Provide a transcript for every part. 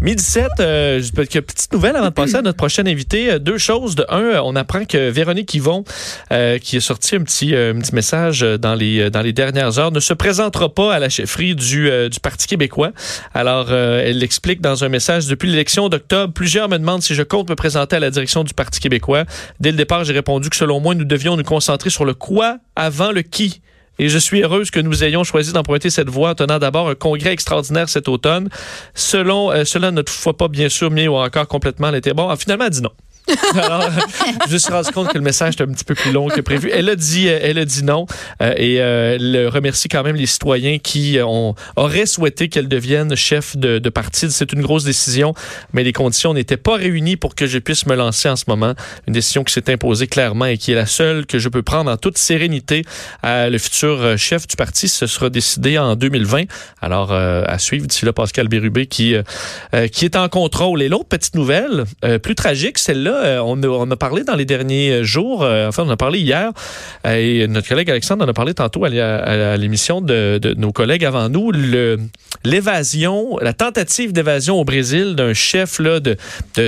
Midi 7, euh, quelques petites nouvelles avant de passer à notre prochain invité. Euh, Deux choses. De un, euh, on apprend que Véronique Yvon, euh, qui a sorti un petit, message dans les, dans les dernières heures, ne se présentera pas à la chefferie du, du Parti québécois. Alors, elle l'explique dans un message. Depuis l'élection d'octobre, plusieurs me demandent si je compte me présenter à la direction du Parti québécois. Dès le départ, j'ai répondu que selon moi, nous devions nous concentrer sur le quoi avant le qui. Et je suis heureuse que nous ayons choisi d'emprunter cette voie en tenant d'abord un congrès extraordinaire cet automne. Selon, euh, cela ne toutefois pas bien sûr mis ou encore complètement l'été. Bon, finalement, elle dit non. Alors, je me suis rendu compte que le message était un petit peu plus long que prévu. Elle a dit, euh, elle a dit non euh, et euh, elle remercie quand même les citoyens qui ont, auraient souhaité qu'elle devienne chef de, parti. C'est une grosse décision, mais les conditions n'étaient pas réunies pour que je puisse me lancer en ce moment. Une décision qui s'est imposée clairement et qui est la seule que je peux prendre en toute sérénité. Euh, le futur euh, chef du parti, ce sera décidé en 2020. Alors, euh, à suivre d'ici là, Pascal Bérubé qui, euh, euh, qui est en contrôle. Et l'autre petite nouvelle, euh, plus tragique, celle-là, euh, on, a, on a parlé dans les derniers jours, euh, enfin, on a parlé hier, euh, et notre collègue Alexandre en a parlé tantôt à, l'émission de, de nos collègues avant nous, l'évasion, la tentative d'évasion au Brésil d'un chef là, de,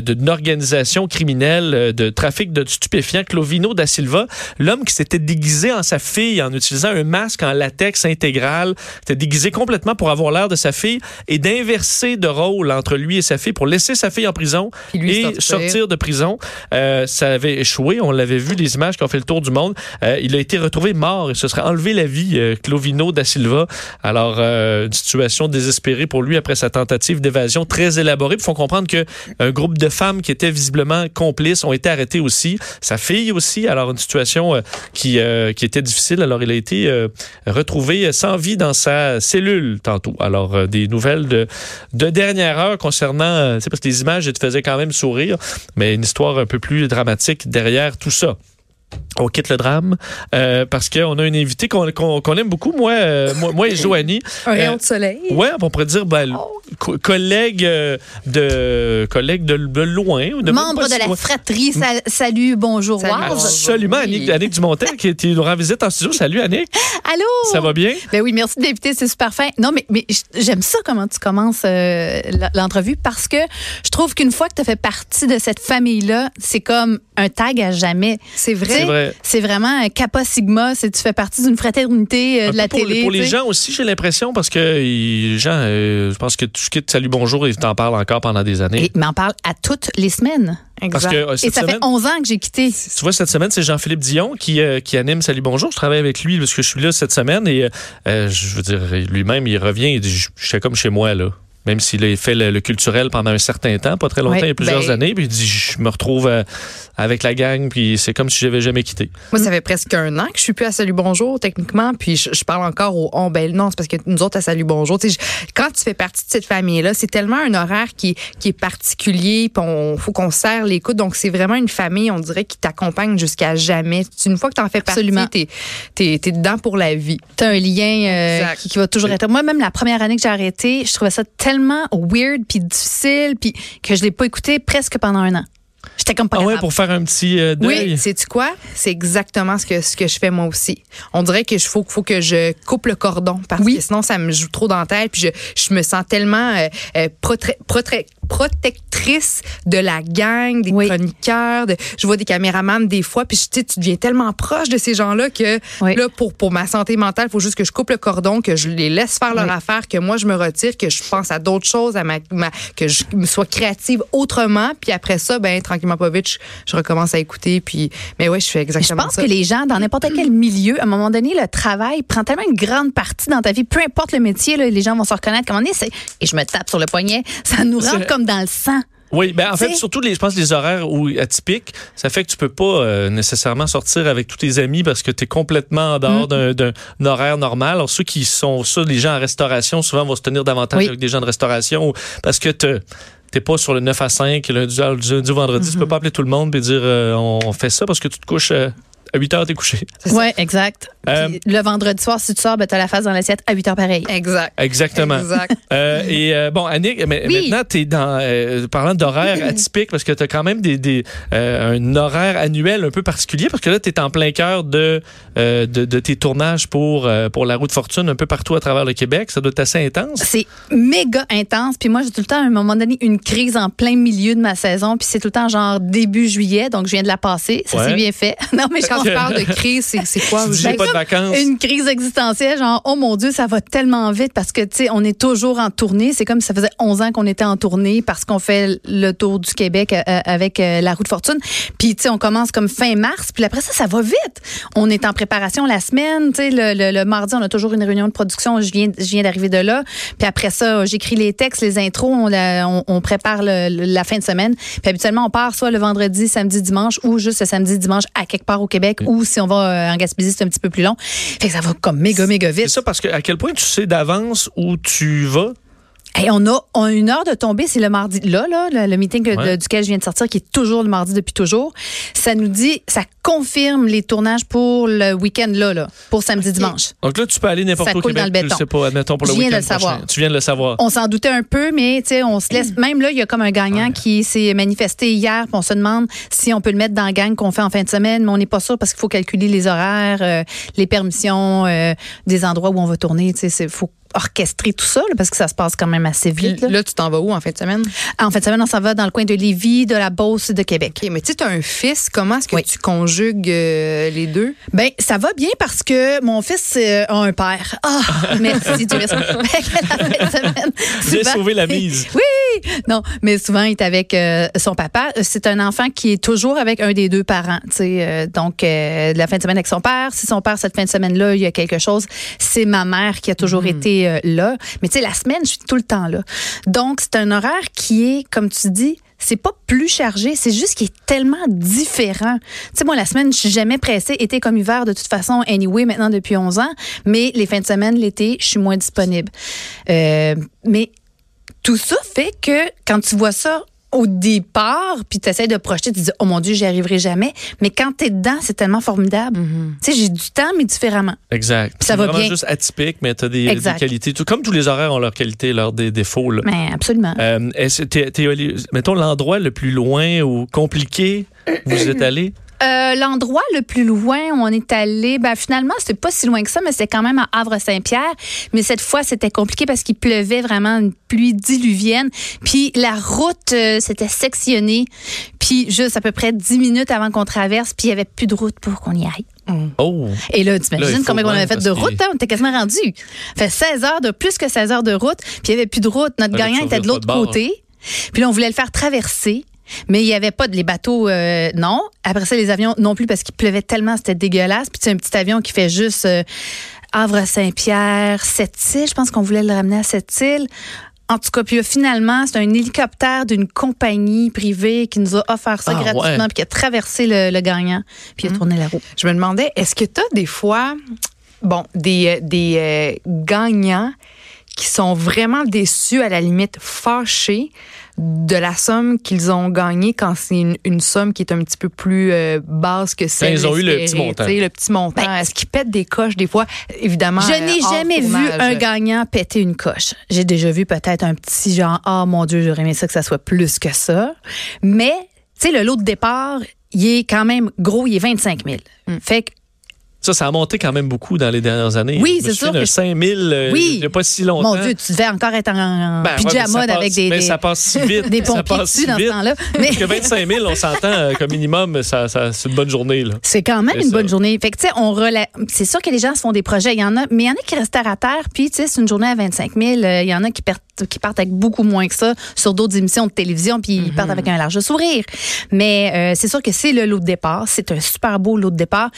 d'une organisation criminelle euh, de trafic de stupéfiants, Clovino da Silva, l'homme qui s'était déguisé en sa fille en utilisant un masque en latex intégral, s'était déguisé complètement pour avoir l'air de sa fille et d'inverser de rôle entre lui et sa fille pour laisser sa fille en prison et sortir. sortir de prison. Euh, ça avait échoué. On l'avait vu, les images qui ont fait le tour du monde. Euh, il a été retrouvé mort. Il se serait enlevé la vie, euh, Clovino da Silva. Alors, une situation désespérée pour lui après sa tentative d'évasion très élaborée. Il faut comprendre que un groupe de femmes qui étaient visiblement complices ont été arrêtées aussi. Sa fille aussi. Alors, une situation qui, qui était difficile. Alors, il a été retrouvé sans vie dans sa cellule tantôt. Alors, des nouvelles de, de dernière heure concernant, c'est parce que les images elles te faisaient quand même sourire, mais une histoire un peu plus dramatique derrière tout ça. On quitte le drame euh, parce qu'on a une invitée qu'on aime beaucoup, moi, euh, moi, moi et Joanie. Un rayon Euh, de soleil. Ouais, on pourrait dire ben, co- collègue euh, de collègue de, de loin de Membre de la loin. fratrie, sal- salut, bonjour, Salut. Absolument. Annick, Annick Dumontel qui, qui nous rend visite en studio. Salut Annick, Allô? ça va bien? Ben oui, merci de l'inviter, c'est super fin. Non, mais, j'aime ça comment tu commences euh, l'entrevue parce que je trouve qu'une fois que tu as fait partie de cette famille-là, c'est comme un tag à jamais. C'est vrai. C'est vrai. C'est vraiment un Kappa Sigma, c'est tu fais partie d'une fraternité euh, de la pour, télé. pour les gens aussi, j'ai l'impression, parce que les gens, euh, je pense que tu quittes Salut Bonjour et t'en parles encore pendant des années. Et m'en parle à toutes les semaines. Parce Exact. que euh, Et ça semaine, fait 11 ans que j'ai quitté. tu vois, cette semaine, c'est Jean-Philippe Dion qui, euh, qui anime Salut Bonjour. Je travaille avec lui parce que je suis là cette semaine et euh, je veux dire, lui-même, il revient, il dit, je je suis comme chez moi, là. Même s'il a fait le, le culturel pendant un certain temps, pas très longtemps, Ouais, il y a plusieurs ben- années, puis il dit, je me retrouve euh, avec la gang, puis c'est comme si j'avais jamais quitté. Moi, ça fait presque un an que je suis plus à Salut Bonjour, techniquement, puis je, je parle encore au on. Ben non, c'est parce que nous autres, à Salut Bonjour, tu sais, je- quand tu fais partie de cette famille-là, c'est tellement un horaire qui, qui est particulier, puis on faut qu'on serre l'écoute. Donc, c'est vraiment une famille, on dirait, qui t'accompagne jusqu'à jamais. Une fois que tu en fais partie, Absolument. t'es es, dedans pour la vie. T'as un lien euh, qui, qui va toujours être. Moi, même la première année que j'ai arrêté, je trouvais ça tellement weird puis difficile puis que je l'ai pas écouté presque pendant un an. J'étais comme pas Ah ouais, pour faire un petit euh, deuil. Oui, sais-tu quoi? C'est exactement ce que, ce que je fais moi aussi. On dirait que je faut, faut que je coupe le cordon parce Oui. que sinon ça me joue trop dans la tête puis je, je me sens tellement euh, euh, protre- protectrice de la gang, des Oui. chroniqueurs, de, je vois des caméramans des fois puis je- tu tu deviens tellement proche de ces gens-là que Oui. là pour pour ma santé mentale, il faut juste que je coupe le cordon, que je les laisse faire leur Oui. affaire, que moi je me retire, que je pense à d'autres choses, à ma, ma- que je me sois créative autrement puis après ça ben tranquillement pas vite je, je recommence à écouter puis mais ouais je fais Je exactement pense ça. que les gens, dans n'importe quel milieu, à un moment donné, le travail prend tellement une grande partie dans ta vie, peu importe le métier, là, les gens vont se reconnaître comme on est. Et je me tape sur le poignet. Ça nous rentre C'est- comme dans le sang. Oui, ben en fait, surtout les, je pense les horaires où, atypiques, ça fait que tu peux pas euh, nécessairement sortir avec tous tes amis parce que tu es complètement en dehors d'un- d'un horaire normal. Alors ceux qui sont ça, les gens en restauration, souvent vont se tenir davantage Oui. avec des gens de restauration parce que te- T'es pas sur le 9 à 5, lundi, lundi vendredi. Tu peux pas appeler tout le monde et dire euh, on fait ça parce que tu te couches euh, à 8 heures, t'es couché. Ouais, exact. Euh, Puis le vendredi soir, si tu sors, ben, t'as la face dans l'assiette à 8 heures pareil. Exact. Exactement. Exact. Euh, et euh, bon, Annick, mais Oui. maintenant, tu es dans. euh, parlant d'horaire atypique, parce que tu as quand même des, des, euh, un horaire annuel un peu particulier, parce que là, tu es en plein cœur de, euh, de, de tes tournages pour, euh, pour la route fortune un peu partout à travers le Québec. Ça doit être assez intense. C'est méga intense. Puis moi, j'ai tout le temps, à un moment donné, une crise en plein milieu de ma saison. Puis c'est tout le temps genre début juillet. Donc, je viens de la passer. Ça Ouais. s'est bien fait. non, mais Quand je tu parles de crise, c'est quoi? Tu dis, vous j'ai pas de vacances. une crise existentielle, genre, oh mon Dieu, ça va tellement vite parce que, tu sais, on est toujours en tournée. C'est comme si ça faisait 11 ans qu'on était en tournée parce qu'on fait le tour du Québec euh, avec euh, la route fortune. Puis, tu sais, on commence comme fin mars. Puis après ça, ça va vite. On est en préparation la semaine. Tu sais, le, le- le mardi, on a toujours une réunion de production. Je viens, je viens d'arriver de là. Puis après ça, j'écris les textes, les intros. On, la- on- on prépare le- la fin de semaine. Puis habituellement, on part soit le vendredi, samedi, dimanche ou juste le samedi, dimanche à quelque part au Québec ou si on va euh, en Gaspésie, c'est un petit peu plus long. Fait que ça va comme méga, méga C'est vite. ça, parce que à quel point tu sais d'avance où tu vas. Et on a, on a une heure de tomber, c'est le mardi. Là, là, le, le meeting que- Ouais. de- duquel je viens de sortir, qui est toujours le mardi depuis toujours, ça nous dit, ça confirme les tournages pour le week-end là, là, pour samedi, dimanche. Donc là, tu peux aller n'importe où au Québec. dans le tu béton. sais pas, admettons, pour le Je viens de week-end le savoir. prochain. Tu viens de le savoir. On s'en doutait un peu, mais tu sais, on se laisse. Même là, il y a comme un gagnant qui s'est manifesté hier, puis on se demande si on peut le mettre dans la gang qu'on fait en fin de semaine, mais on n'est pas sûr parce qu'il faut calculer les horaires, euh, les permissions, euh, des endroits où on va tourner. Tu sais, il faut orchestrer tout ça là, parce que ça se passe quand même assez vite. là. là, tu t'en vas où en fin de semaine? En fin de semaine, on s'en va dans le coin de Lévis, de la Beauce, de Québec. OK, mais tu as un fils. Comment est-ce que Oui. tu conjugues euh, les deux? Ben, ça va bien parce que mon fils euh, a un père. Ah, merci, Dieu merci. Fait que la fin de semaine, J'ai sauvé la mise. Oui, non, mais souvent il est avec euh, son papa. C'est un enfant qui est toujours avec un des deux parents. Euh, donc euh, la fin de semaine avec son père. Si son père cette fin de semaine là, il y a quelque chose, c'est ma mère qui a toujours été euh, là. Mais tu sais, la semaine, je suis tout le temps là. Donc c'est un horaire qui est, comme tu dis. C'est pas plus chargé, c'est juste qu'il est tellement différent. Tu sais, moi, la semaine, je suis jamais pressée, été comme hiver, de toute façon, anyway, maintenant depuis 11 ans. Mais les fins de semaine, l'été, je suis moins disponible. Euh, mais tout ça fait que quand tu vois ça au départ, puis tu essaies de projeter, tu te dis, oh mon Dieu, j'y arriverai jamais. Mais quand tu es dedans, c'est tellement formidable. Tu sais, j'ai du temps, mais différemment. Exact. Puis ça C'est va vraiment bien. juste atypique, mais tu as des, qualités. Tout, comme tous les horaires ont leurs qualités, leurs dé- défauts. Là. Mais absolument. Euh, est-ce- mettons l'endroit le plus loin ou compliqué où vous êtes allé? Euh, L'endroit le plus loin où on est allé, ben finalement, c'était pas si loin que ça, mais c'est quand même à Havre-Saint-Pierre. Mais cette fois, c'était compliqué parce qu'il pleuvait vraiment une pluie diluvienne. Puis la route, euh, c'était sectionné. Puis juste à peu près 10 minutes avant qu'on traverse, puis il y avait plus de route pour qu'on y aille. Oh! Et là, il faut combien on avait fait de route, hein? On était quasiment rendu. fait 16 heures de plus que 16 heures de route, puis il y avait plus de route. Notre gagnant tu était de l'autre côté. Puis là, on voulait le faire traverser. Mais il n'y avait pas de les bateaux, euh, non. Après ça, les avions non plus parce qu'il pleuvait tellement, c'était dégueulasse. Puis c'est un petit avion qui fait juste euh, Havre-Saint-Pierre, Sept-Îles. Je pense qu'on voulait le ramener à Sept-Îles. En tout cas, puis finalement, c'est un hélicoptère d'une compagnie privée qui nous a offert ça Ah, gratuitement, ouais. puis qui a traversé le, le gagnant, puis a tourné la roue. Je me demandais, est-ce que tu as des fois, bon, des, euh, des euh, gagnants qui sont vraiment déçus, à la limite fâchés de la somme qu'ils ont gagnée quand c'est une, une somme qui est un petit peu plus euh, basse que celle ils ont eu le petit montant. tu sais, Le petit montant. Ben, Est-ce qu'ils pètent des coches des fois? Évidemment. Je euh, n'ai hors jamais vu tournage. un gagnant péter une coche. J'ai déjà vu peut-être un petit genre, ah mon Dieu, j'aurais aimé ça que ça soit plus que ça. Mais, tu sais, le lot de départ, il est quand même gros, il est 25 000. Fait que, Ça, ça a monté quand même beaucoup dans les dernières années. Oui, c'est sûr que- 5000 euh, Oui. il n'y a pas si longtemps. mon Dieu, tu devais encore être en, en Ben, ouais, mais pyjama ça passe- avec des, mais des, ça passe si vite. des ça pompiers passe dessus si dans ce temps-là. Mais Parce que 25 000, on s'entend euh, comme minimum, ça, ça, c'est une bonne journée. C'est quand même une ça. bonne journée. Fait que, tu sais, on rela- C'est sûr que les gens se font des projets. Il y en a, mais il y en a qui restent à terre. Puis, tu sais, c'est une journée à 25 000. Euh, Il y en a qui partent, qui partent avec beaucoup moins que ça sur d'autres émissions de télévision. Puis, ils partent avec un large sourire. Mais euh, c'est sûr que c'est le lot de départ. C'est un super beau lot de départ.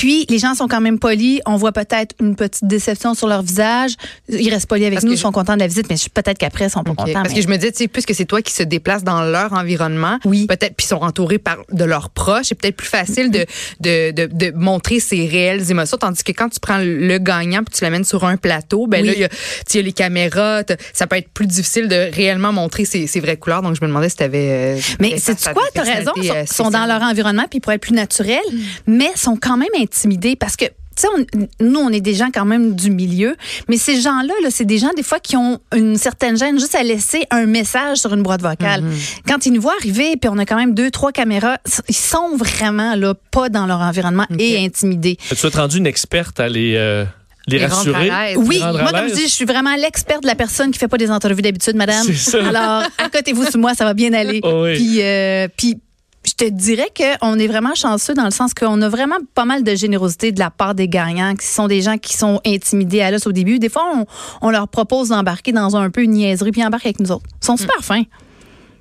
Puis les gens sont quand même polis. On voit peut-être une petite déception sur leur visage. Ils restent polis avec Parce nous, ils sont contents de la visite, mais peut-être qu'après, ils sont pas contents. Parce mais- que je me dis, tu sais, puisque c'est toi qui se déplaces dans leur environnement, Oui. peut-être, puis ils sont entourés par de leurs proches, c'est peut-être plus facile de, de, de, de montrer ses réelles émotions, tandis que quand tu prends le gagnant puis tu l'amènes sur un plateau, ben Oui. là, il y a, tu sais, il y a les caméras, ça peut être plus difficile de réellement montrer ses, ses vraies couleurs. Donc, je me demandais si tu avais. Mais c'est quoi, t'as raison, ils sont, sont dans leur environnement puis pour être plus naturels, mais sont quand même intimidés parce que tu sais, on- nous, on est des gens quand même du milieu, mais ces gens-là, là, c'est des gens des fois qui ont une certaine gêne juste à laisser un message sur une boîte vocale. Quand ils nous voient arriver, puis on a quand même deux, trois caméras, ils sont vraiment là, pas dans leur environnement et intimidés. Tu vas te rendu une experte à les, euh, les, rassurer? à. Oui, Les à moi, comme je dis, je suis vraiment l'experte de la personne qui fait pas des entrevues d'habitude, madame. C'est ça. Alors, accotez-vous sur moi, ça va bien aller. Oh oui. Puis, euh, puis, je te dirais qu'on est vraiment chanceux dans le sens qu'on a vraiment pas mal de générosité de la part des gagnants, qui sont des gens qui sont intimidés à l'os au début. Des fois, on, on leur propose d'embarquer dans un peu une niaiserie, puis embarquent avec nous autres. Ils sont super fins.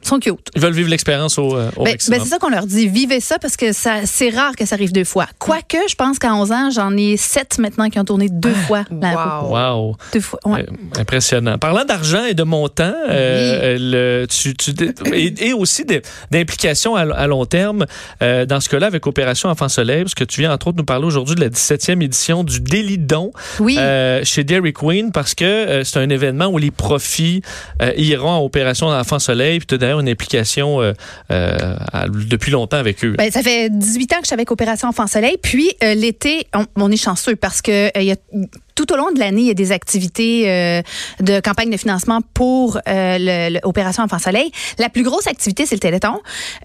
Ils sont cute. Ils veulent vivre l'expérience au, euh, au Ben, maximum. ben, c'est ça qu'on leur dit. Vivez ça parce que ça, c'est rare que ça arrive deux fois. Quoique, je pense qu'à 11 ans, j'en ai sept maintenant qui ont tourné deux fois. l'impro. Wow. Wow. Deux fois. ouais. Euh, Impressionnant. Parlant d'argent et de montant, euh, le- tu, tu- et, et aussi d'implications à, à long terme, euh, dans ce cas-là, avec Opération Enfant Soleil, parce que tu viens entre autres nous parler aujourd'hui de la 17e édition du Délit de don Oui. euh, chez Dairy Queen, parce que euh, c'est un événement où les profits euh, iront à Opération Enfant Soleil, puis tu une implication euh, euh, depuis longtemps avec eux. Ben, ça fait 18 ans que je suis avec Opération Enfant Soleil. Puis euh, l'été, on, est chanceux parce que euh, il y a tout au long de l'année, il y a des activités euh, de campagne de financement pour euh, le- le- Opération Enfant Soleil. La plus grosse activité, c'est le Téléthon.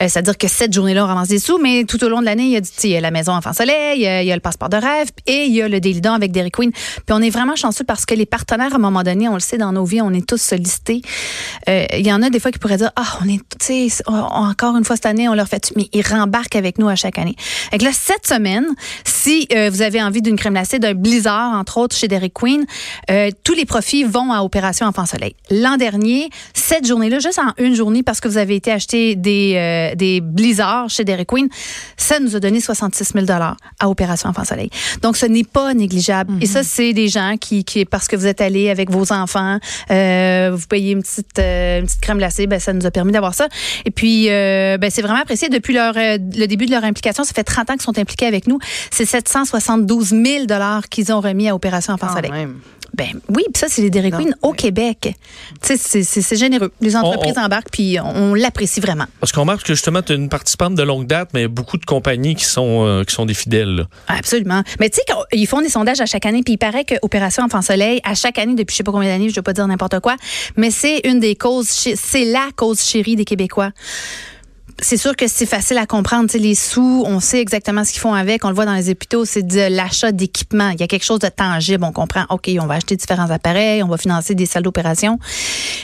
Euh, C'est-à-dire que cette journée-là, on ramasse des sous, mais tout au long de l'année, il y a, du- il y a la Maison Enfant Soleil, il y a, le Passeport de rêve et il y a le Daily avec Dairy Queen. Puis on est vraiment chanceux parce que les partenaires, à un moment donné, on le sait dans nos vies, on est tous sollicités. Euh, Il y en a des fois qui pourraient dire, ah, on est, tu sais, on- encore une fois cette année, on leur fait, mais ils rembarquent avec nous à chaque année. Que là, cette semaine, si euh, vous avez envie d'une crème glacée, d'un blizzard, entre autres, chez Dairy Queen, euh, tous les profits vont à Opération Enfant Soleil. L'an dernier, cette journée-là, juste en une journée, parce que vous avez été acheter des, euh, des blizzards chez Dairy Queen, ça nous a donné 66 000 à Opération Enfant Soleil. Donc, ce n'est pas négligeable. Et ça, c'est des gens qui, qui, parce que vous êtes allés avec vos enfants, euh, vous payez une petite, une petite crème glacée, ben, ça nous a permis d'avoir ça. Et puis, ben, c'est vraiment apprécié. Depuis leur, le début de leur implication, ça fait 30 ans qu'ils sont impliqués avec nous. C'est 772 000 qu'ils ont remis à Opération Enfant Quand Soleil. même. Ben oui, puis ça, c'est les Dairy Non, Queen au mais- Québec. C'est- généreux. Les entreprises On- on- embarquent, puis on, on l'apprécie vraiment. Parce qu'on remarque que justement, tu es une participante de longue date, mais beaucoup de compagnies qui sont, euh, qui sont des fidèles. là. Absolument. Mais tu sais, ils font des sondages à chaque année, puis il paraît que Opération Enfant Soleil, à chaque année, depuis je sais pas combien d'années, je ne veux pas dire n'importe quoi, mais c'est une des causes, c'est la cause chérie des Québécois. C'est sûr que c'est facile à comprendre. Les sous, on sait exactement ce qu'ils font avec. On le voit dans les hôpitaux, c'est de l'achat d'équipement. Il y a quelque chose de tangible. On comprend, OK, on va acheter différents appareils, on va financer des salles d'opération.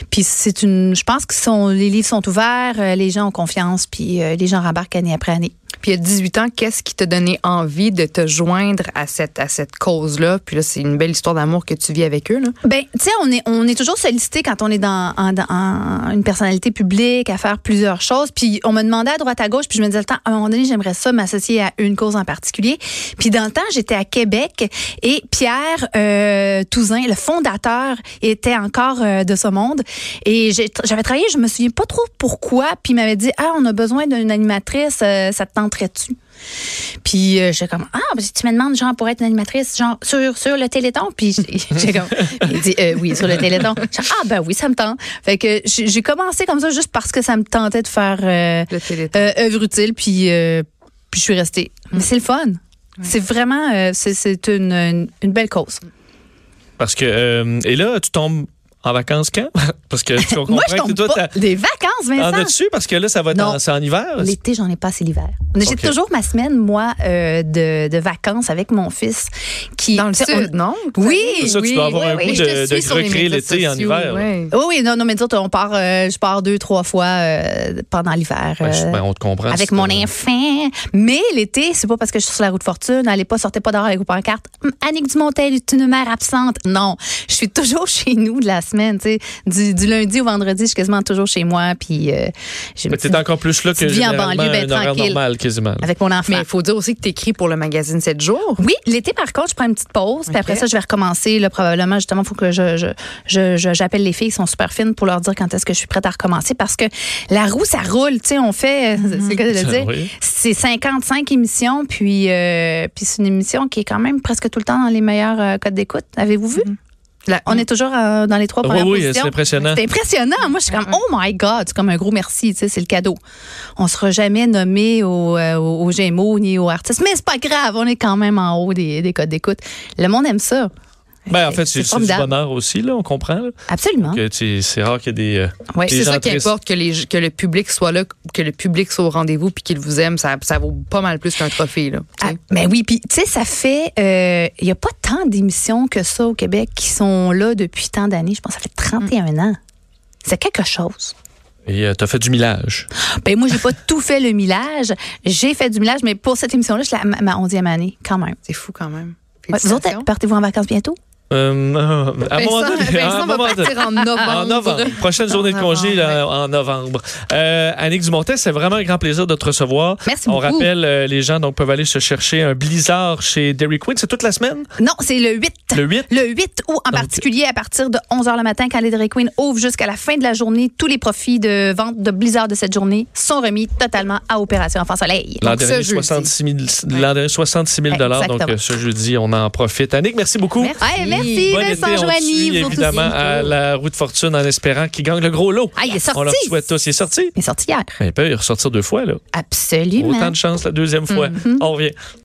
Puis c'est une. Je pense que les livres sont ouverts, euh, les gens ont confiance, puis euh, les gens rembarquent année après année. Puis il y a 18 ans, qu'est-ce qui t'a donné envie de te joindre à cette, à cette cause-là? Puis là, c'est une belle histoire d'amour que tu vis avec eux. Là. Ben, tu sais, on est, on est toujours sollicité quand on est dans, une personnalité publique à faire plusieurs choses. Puis on me demandait à droite à gauche, puis je me disais à un moment donné, j'aimerais ça m'associer à une cause en particulier. Puis dans le temps, j'étais à Québec et Pierre euh, Touzin, le fondateur, était encore euh, de ce monde. Et j'avais travaillé, je me souviens pas trop pourquoi, puis il m'avait dit, ah, on a besoin d'une animatrice, euh, ça te tenterait-tu? Puis euh, j'étais comme ah ben, si tu me demandes genre pour être une animatrice genre sur sur le Téléthon puis j'ai- j'ai comme il dit euh, oui sur le Téléthon. J'ai ah ben oui ça me tente fait que j'ai j'ai commencé comme ça juste parce que ça me tentait de faire euh, Le téléthon. euh, œuvre utile puis euh, puis je suis restée. Mais c'est le fun. C'est vraiment euh, c'est c'est une, une une belle cause. Parce que, euh, et là, tu tombes en vacances quand? Parce que tu comprends moi je que tombe toi, pas des vacances en Vincent as-tu? Parce que là, ça va être en, c'est en hiver. L'été, j'en ai pas assez l'hiver. J'ai toujours ma semaine, moi, euh, de, de vacances avec mon fils. Qui, Dans le tu on- sud, non? Oui, C'est ça, tu oui, dois avoir oui, un oui. de, de suis sur les recréer l'été en hiver. ouais. Oui, oui, non, non, mais disons, on part, euh, je pars deux, trois fois euh, pendant l'hiver. Ben, je- euh, ben, on te comprend. avec mon euh, enfant. Mais l'été, c'est pas parce que je suis sur la route fortune, allez pas, sortez pas dehors avec vos pancartes. Annick Dumontel est une mère absente. Non, je suis toujours chez nous de la, semaine. tu sais. Du, du lundi au vendredi, je suis quasiment toujours chez moi. Puis, euh, j'ai t'es encore plus là que vie en banlieue, ben, tranquille. normal, quasiment. avec mon enfant. Mais il faut dire aussi que tu écris pour le magazine 7 jours. Oui, l'été, par contre, je prends une petite pause. Puis après ça, je vais recommencer. Là, probablement, justement, il faut que je, je, je- je- j'appelle les filles qui sont super fines pour leur dire quand est-ce que je suis prête à recommencer. Parce que la roue, ça roule. Tu sais, on fait, c'est le cas de le Ça, dire? oui. C'est 55 émissions. Puis, euh, puis c'est une émission qui est quand même presque tout le temps dans les meilleurs euh, codes d'écoute. Avez-vous vu? On est toujours euh, dans les trois Oui, premières oui, positions. c'est impressionnant. C'est impressionnant. Moi, je suis comme, oh my God, c'est comme un gros merci, tu sais, c'est le cadeau. On sera jamais nommé au, euh, au- aux Gémeaux ni aux artistes, mais c'est pas grave, on est quand même en haut des, des codes d'écoute. Le monde aime ça. Ben, en fait, c'est du bonheur aussi, là, on comprend. là. Absolument. Que tu- C'est rare qu'il y ait des. euh, des C'est ça qui importe, que, les, que le public soit là, que le public soit au rendez-vous puis qu'il vous aime. Ça, ça vaut pas mal plus qu'un trophée. Là, tu. Ah, ben oui, puis tu sais, ça fait, euh, il y a pas tant d'émissions que ça au Québec qui sont là depuis tant d'années. Je pense que ça fait 31 ans. C'est quelque chose. Et euh, t'as fait du millage. Ben moi, j'ai pas tout fait le millage. J'ai fait du millage, mais pour cette émission-là, c'est la- ma, ma 11e année, quand même. C'est fou quand même. Ouais, vous autres, partez-vous en vacances bientôt? Euh, à un moment Vincent, donné, à Vincent va moment partir en novembre. En novembre. Prochaine journée de congé là, en novembre. Euh, Annick Dumontet, c'est vraiment un grand plaisir de te recevoir. Merci On beaucoup. rappelle, euh, les gens donc peuvent aller se chercher un blizzard chez Dairy Queen. C'est toute la semaine? Non, c'est le 8. Le 8? Le 8 août en Donc- particulier, à partir de 11h le matin, quand les Dairy Queen ouvre jusqu'à la fin de la journée, tous les profits de vente de Blizzard de cette journée sont remis totalement à Opération Enfant Soleil. L'an Donc, dernier, jeudi. 66 000, l'an dernier, 66 000 Donc, Exactement. euh, ce jeudi, on en profite. Annick, merci beaucoup. Merci. Ouais, merci, Bon Vincent été, on Joanie. vous évidemment aussi. à la roue de fortune en espérant qu'il gagne le gros lot. Ah, il est On leur sorti. souhaite tous. Il est sorti. Il est sorti hier. Il peut y ressortir deux fois, là. Absolument. Autant de chance la deuxième fois. On revient.